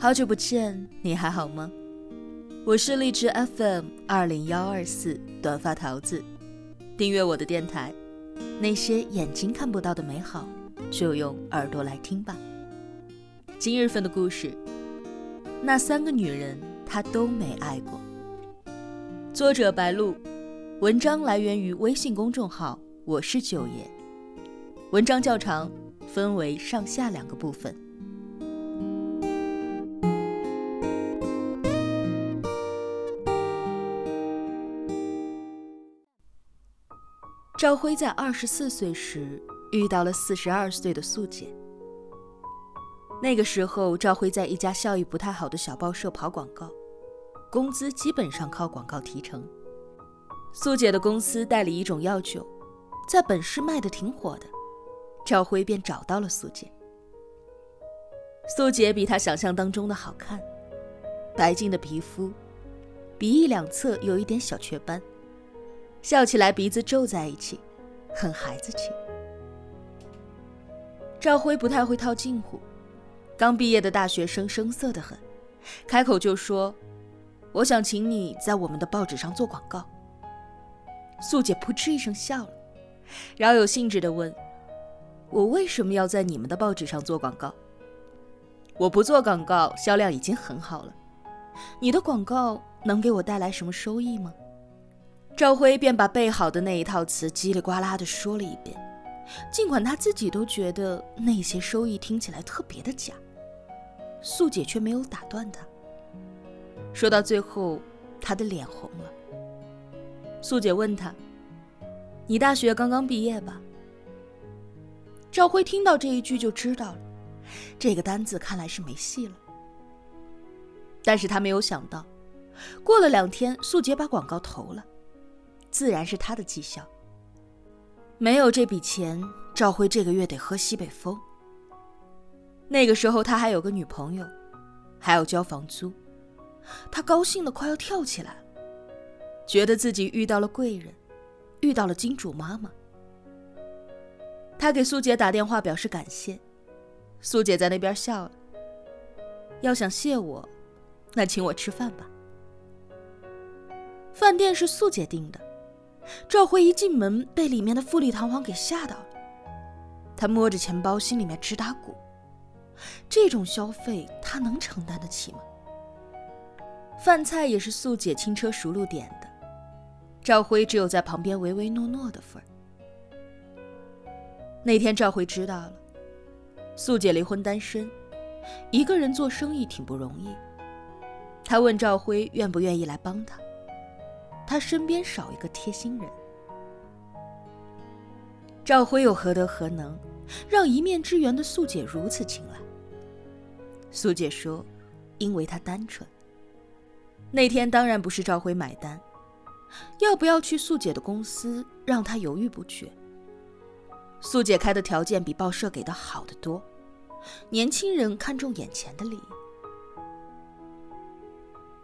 好久不见，你还好吗？我是荔枝 FM 二零幺二四短发桃子，订阅我的电台。那些眼睛看不到的美好，就用耳朵来听吧。今日份的故事，那三个女人她都没爱过。作者白露，文章来源于微信公众号“我是九爷”。文章较长，分为上下两个部分。赵辉在二十四岁时遇到了四十二岁的素姐。那个时候，赵辉在一家效益不太好的小报社跑广告，工资基本上靠广告提成。素姐的公司代理一种药酒，在本市卖的挺火的，赵辉便找到了素姐。素姐比他想象当中的好看，白净的皮肤，鼻翼两侧有一点小雀斑。笑起来鼻子皱在一起，很孩子气。赵辉不太会套近乎，刚毕业的大学生生涩得很，开口就说：“我想请你在我们的报纸上做广告。”素姐扑哧一声笑了，饶有兴致地问：“我为什么要在你们的报纸上做广告？我不做广告，销量已经很好了。你的广告能给我带来什么收益吗？”赵辉便把背好的那一套词叽里呱啦地说了一遍，尽管他自己都觉得那些收益听起来特别的假。素姐却没有打断他。说到最后，他的脸红了。素姐问他：“你大学刚刚毕业吧？”赵辉听到这一句就知道了，这个单子看来是没戏了。但是他没有想到，过了两天，素姐把广告投了。自然是他的绩效。没有这笔钱，赵辉这个月得喝西北风。那个时候他还有个女朋友，还要交房租，他高兴的快要跳起来，觉得自己遇到了贵人，遇到了金主妈妈。他给苏姐打电话表示感谢，苏姐在那边笑了。要想谢我，那请我吃饭吧。饭店是素姐订的。赵辉一进门，被里面的富丽堂皇给吓到了。他摸着钱包，心里面直打鼓。这种消费，他能承担得起吗？饭菜也是素姐轻车熟路点的，赵辉只有在旁边唯唯诺诺的份儿。那天赵辉知道了，素姐离婚单身，一个人做生意挺不容易。他问赵辉愿不愿意来帮他。他身边少一个贴心人，赵辉又何德何能，让一面之缘的素姐如此青睐？素姐说：“因为他单纯。”那天当然不是赵辉买单，要不要去素姐的公司，让他犹豫不决。素姐开的条件比报社给的好得多，年轻人看重眼前的利益。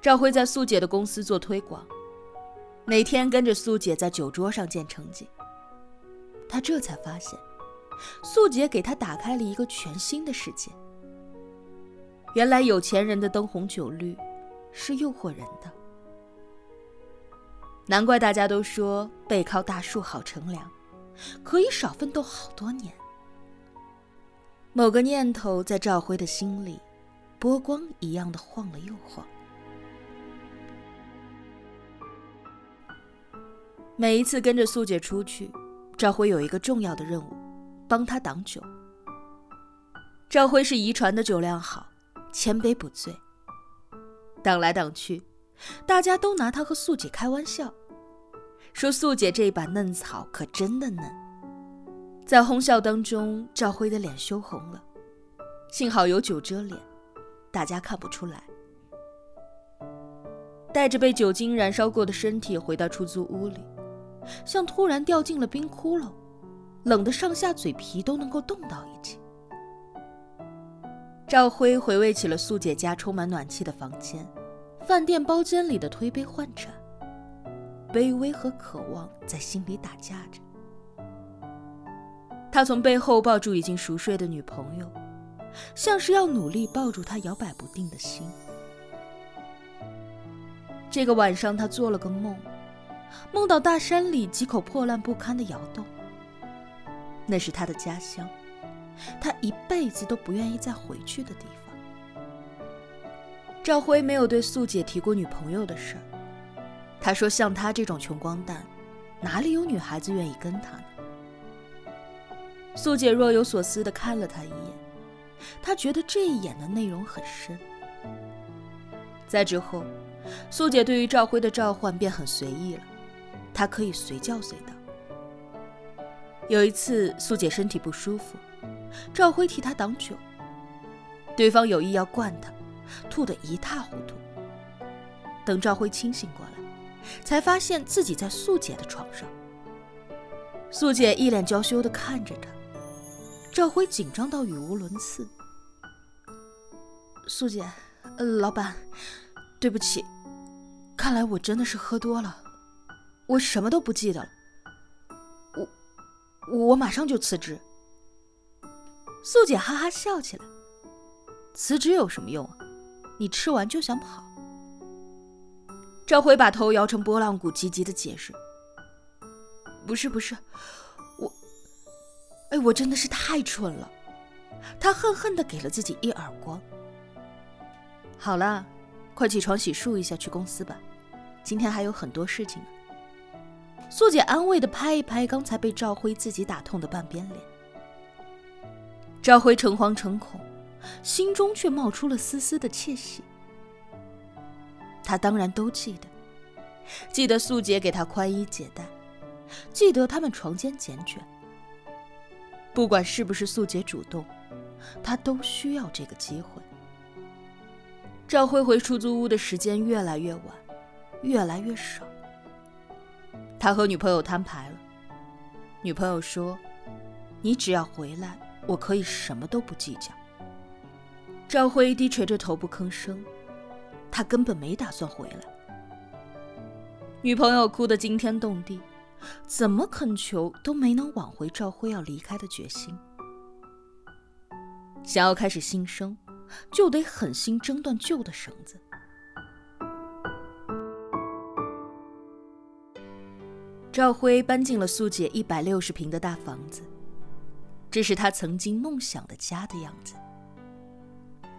赵辉在素姐的公司做推广。每天跟着苏姐在酒桌上见成绩，他这才发现，素姐给他打开了一个全新的世界。原来有钱人的灯红酒绿，是诱惑人的。难怪大家都说背靠大树好乘凉，可以少奋斗好多年。某个念头在赵辉的心里，波光一样的晃了又晃。每一次跟着素姐出去，赵辉有一个重要的任务，帮她挡酒。赵辉是遗传的酒量好，千杯不醉。挡来挡去，大家都拿他和素姐开玩笑，说素姐这一把嫩草可真的嫩。在哄笑当中，赵辉的脸羞红了，幸好有酒遮脸，大家看不出来。带着被酒精燃烧过的身体回到出租屋里。像突然掉进了冰窟窿，冷得上下嘴皮都能够冻到一起。赵辉回味起了素姐家充满暖气的房间，饭店包间里的推杯换盏，卑微和渴望在心里打架着。他从背后抱住已经熟睡的女朋友，像是要努力抱住他摇摆不定的心。这个晚上，他做了个梦，梦到大山里几口破烂不堪的窑洞。那是他的家乡，他一辈子都不愿意再回去的地方。赵辉没有对素姐提过女朋友的事儿，他说：“像他这种穷光蛋，哪里有女孩子愿意跟他呢？”素姐若有所思地看了他一眼，她觉得这一眼的内容很深。在之后。素姐对于赵辉的召唤便很随意了，她可以随叫随到。有一次，素姐身体不舒服，赵辉替她挡酒，对方有意要灌她，吐得一塌糊涂。等赵辉清醒过来，才发现自己在素姐的床上。素姐一脸娇羞地看着他，赵辉紧张到语无伦次。素姐，呃，老板。对不起，看来我真的是喝多了，我什么都不记得了。我我马上就辞职。素姐哈哈笑起来，辞职有什么用啊？你吃完就想跑。赵辉把头摇成波浪鼓，急急的解释：“不是不是，我……哎，我真的是太蠢了。”他恨恨的给了自己一耳光。好了。快起床洗漱一下，去公司吧。今天还有很多事情呢。素姐安慰的拍一拍刚才被赵辉自己打痛的半边脸。赵辉诚惶诚恐，心中却冒出了丝丝的窃喜。他当然都记得，记得素姐给他宽衣解带，记得他们床间缱绻。不管是不是素姐主动，他都需要这个机会。赵辉回出租屋的时间越来越晚，越来越少。他和女朋友摊牌了，女朋友说：“你只要回来，我可以什么都不计较。”赵辉低垂着头不吭声，他根本没打算回来。女朋友哭得惊天动地，怎么恳求都没能挽回赵辉要离开的决心。想要开始新生。就得狠心挣断旧的绳子。赵辉搬进了素姐一百六十平的大房子，这是他曾经梦想的家的样子，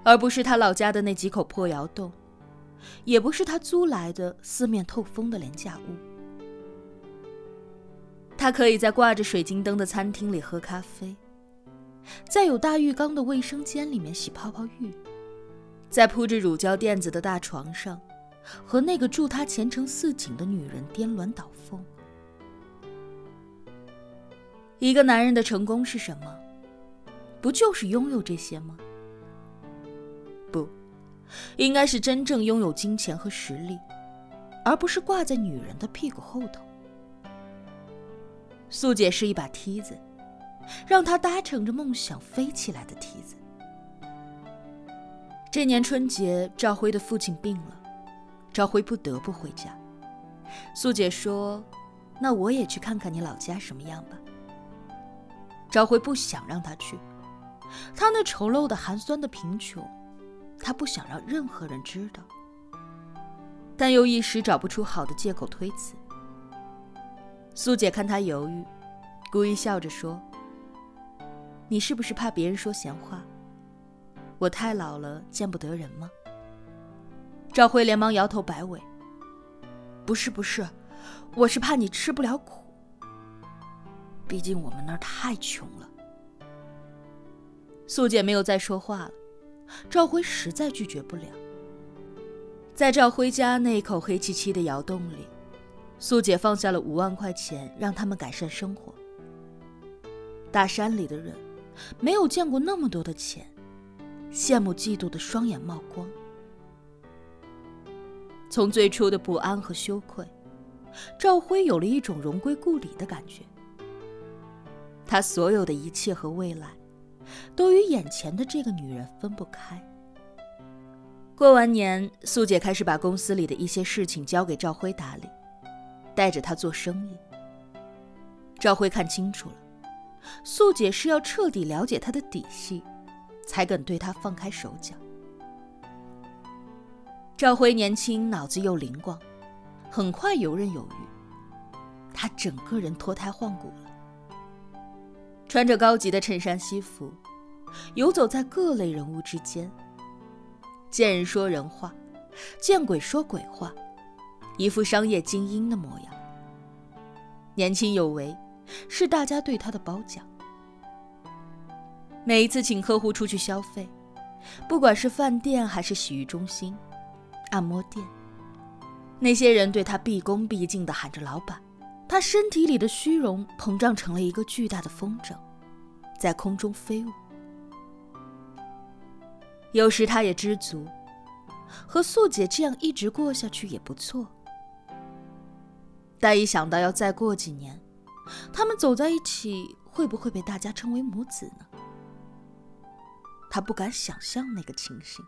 而不是他老家的那几口破窑洞，也不是他租来的四面透风的廉价屋。他可以在挂着水晶灯的餐厅里喝咖啡。在有大浴缸的卫生间里面洗泡泡浴，在铺着乳胶垫子的大床上，和那个祝他前程似锦的女人颠鸾倒凤。一个男人的成功是什么？不就是拥有这些吗？不，应该是真正拥有金钱和实力，而不是挂在女人的屁股后头。素姐是一把梯子。让他搭乘着梦想飞起来的梯子。这年春节，赵辉的父亲病了，赵辉不得不回家。素姐说：“那我也去看看你老家什么样吧。”赵辉不想让他去，他那丑陋的、寒酸的贫穷，他不想让任何人知道，但又一时找不出好的借口推辞。素姐看他犹豫，故意笑着说。你是不是怕别人说闲话？我太老了，见不得人吗？赵辉连忙摇头摆尾：“不是不是，我是怕你吃不了苦。毕竟我们那儿太穷了。”素姐没有再说话了。赵辉实在拒绝不了。在赵辉家那一口黑漆漆的窑洞里，素姐放下了五万块钱，让他们改善生活。大山里的人。没有见过那么多的钱，羡慕嫉妒的双眼冒光。从最初的不安和羞愧，赵辉有了一种荣归故里的感觉。他所有的一切和未来，都与眼前的这个女人分不开。过完年，素姐开始把公司里的一些事情交给赵辉打理，带着他做生意。赵辉看清楚了。素姐是要彻底了解他的底细，才肯对他放开手脚。赵辉年轻，脑子又灵光，很快游刃有余。他整个人脱胎换骨了，穿着高级的衬衫西服，游走在各类人物之间，见人说人话，见鬼说鬼话，一副商业精英的模样。年轻有为，是大家对他的褒奖。每一次请客户出去消费，不管是饭店还是洗浴中心、按摩店，那些人对他毕恭毕敬地喊着“老板”，他身体里的虚荣膨胀成了一个巨大的风筝，在空中飞舞。有时他也知足，和素姐这样一直过下去也不错。但一想到要再过几年，他们走在一起，会不会被大家称为母子呢？他不敢想象那个情形。